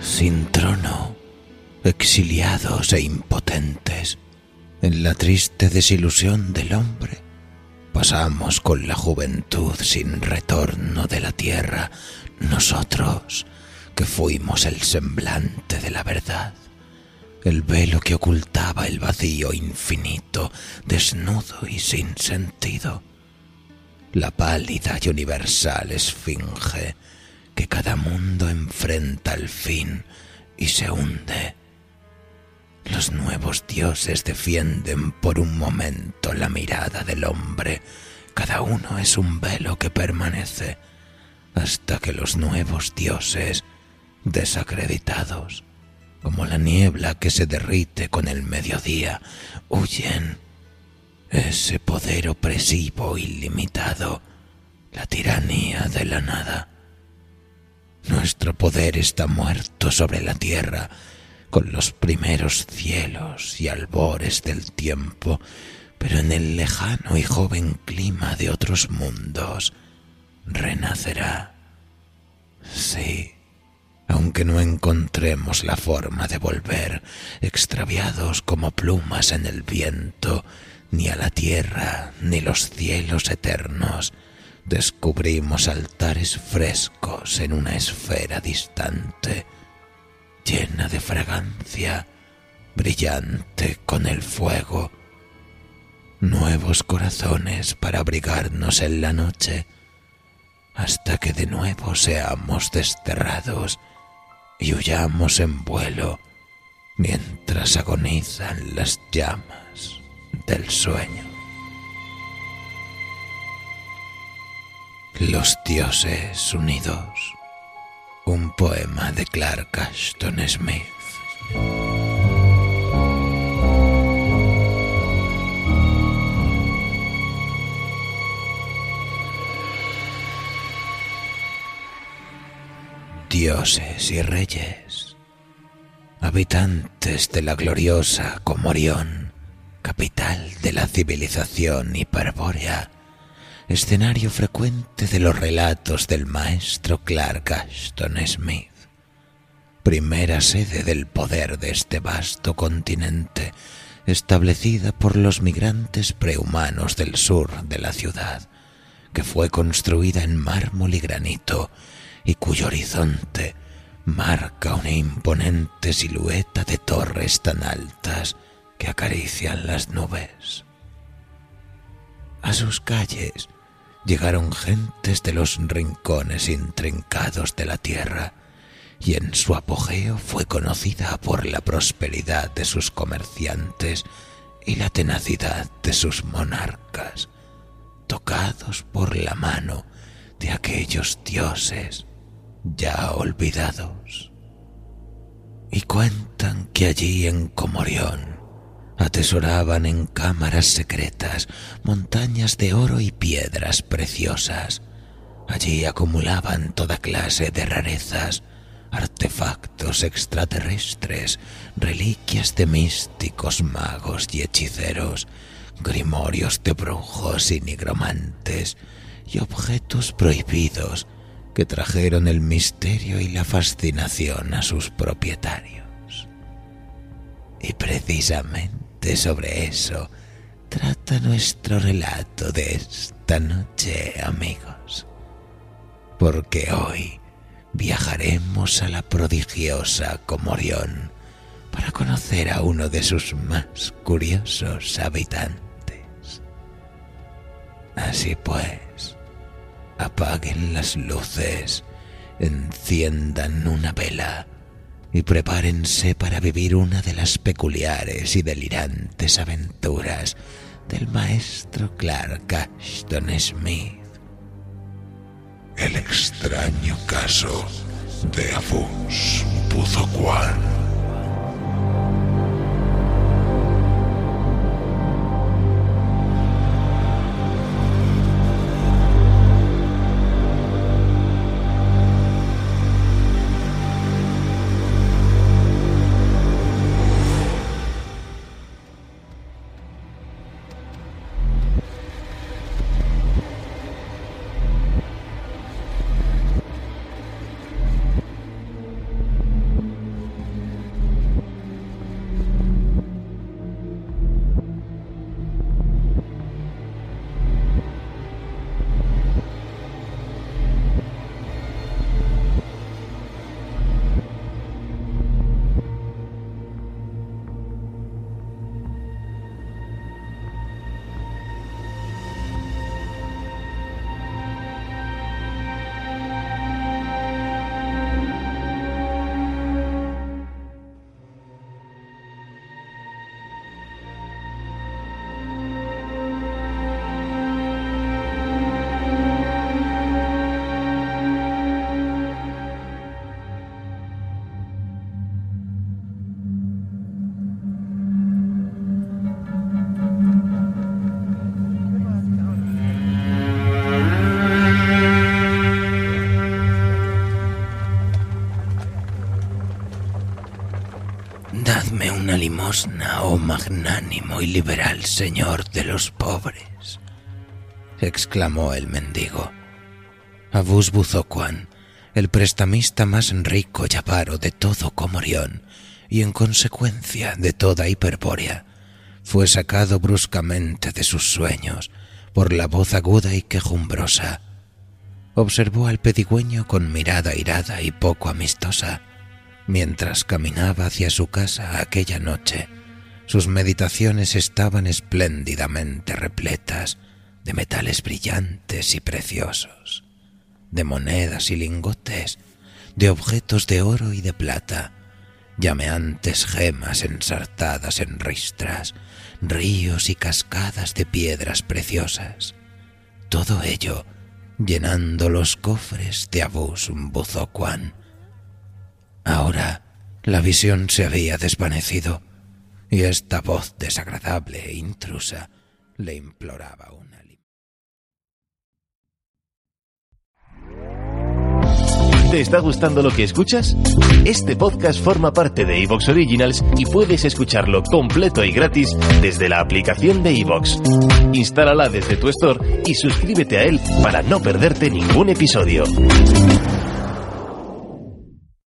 Sin trono, exiliados e impotentes, en la triste desilusión del hombre, pasamos con la juventud sin retorno de la tierra, nosotros que fuimos el semblante de la verdad, el velo que ocultaba el vacío infinito, desnudo y sin sentido, la pálida y universal esfinge, cada mundo enfrenta al fin y se hunde. Los nuevos dioses defienden por un momento la mirada del hombre. Cada uno es un velo que permanece hasta que los nuevos dioses, desacreditados, como la niebla que se derrite con el mediodía, huyen. Ese poder opresivo ilimitado, la tiranía de la nada. Nuestro poder está muerto sobre la tierra, con los primeros cielos y albores del tiempo, pero en el lejano y joven clima de otros mundos renacerá. Sí, aunque no encontremos la forma de volver, extraviados como plumas en el viento, ni a la tierra, ni los cielos eternos, descubrimos altares frescos en una esfera distante, llena de fragancia, brillante con el fuego, nuevos corazones para abrigarnos en la noche, hasta que de nuevo seamos desterrados y huyamos en vuelo mientras agonizan las llamas del sueño. Los dioses unidos. Un poema de Clark Ashton Smith. Dioses y reyes, habitantes de la gloriosa Comorión, capital de la civilización hiperbórea, escenario frecuente de los relatos del maestro Clark Ashton Smith, primera sede del poder de este vasto continente, establecida por los migrantes prehumanos del sur de la ciudad, que fue construida en mármol y granito y cuyo horizonte marca una imponente silueta de torres tan altas que acarician las nubes. A sus calles llegaron gentes de los rincones intrincados de la tierra, y en su apogeo fue conocida por la prosperidad de sus comerciantes y la tenacidad de sus monarcas, tocados por la mano de aquellos dioses ya olvidados. Y cuentan que allí en Comorión atesoraban en cámaras secretas montañas de oro y piedras preciosas. Allí acumulaban toda clase de rarezas, artefactos extraterrestres, reliquias de místicos magos y hechiceros, grimorios de brujos y nigromantes, y objetos prohibidos que trajeron el misterio y la fascinación a sus propietarios. Y precisamente sobre eso trata nuestro relato de esta noche, amigos. Porque hoy viajaremos a la prodigiosa Comorión para conocer a uno de sus más curiosos habitantes. Así pues, apaguen las luces, enciendan una vela y prepárense para vivir una de las peculiares y delirantes aventuras del maestro Clark Ashton Smith. El extraño caso de Avus Buzokuan. oh magnánimo y liberal Señor de los pobres, exclamó el mendigo. Abus Buzocuan, el prestamista más rico y avaro de todo Comorión, y en consecuencia de toda Hiperbórea, fue sacado bruscamente de sus sueños por la voz aguda y quejumbrosa. Observó al pedigüeño con mirada irada y poco amistosa, mientras caminaba hacia su casa aquella noche sus meditaciones estaban espléndidamente repletas de metales brillantes y preciosos, de monedas y lingotes, de objetos de oro y de plata, llameantes gemas ensartadas en ristras, ríos y cascadas de piedras preciosas. Todo ello llenando los cofres de Abus Buzocuan. Ahora la visión se había desvanecido y esta voz desagradable e intrusa le imploraba una ¿Te está gustando lo que escuchas? Este podcast forma parte de Evox Originals y puedes escucharlo completo y gratis desde la aplicación de Evox. Instálala desde tu store y suscríbete a él para no perderte ningún episodio.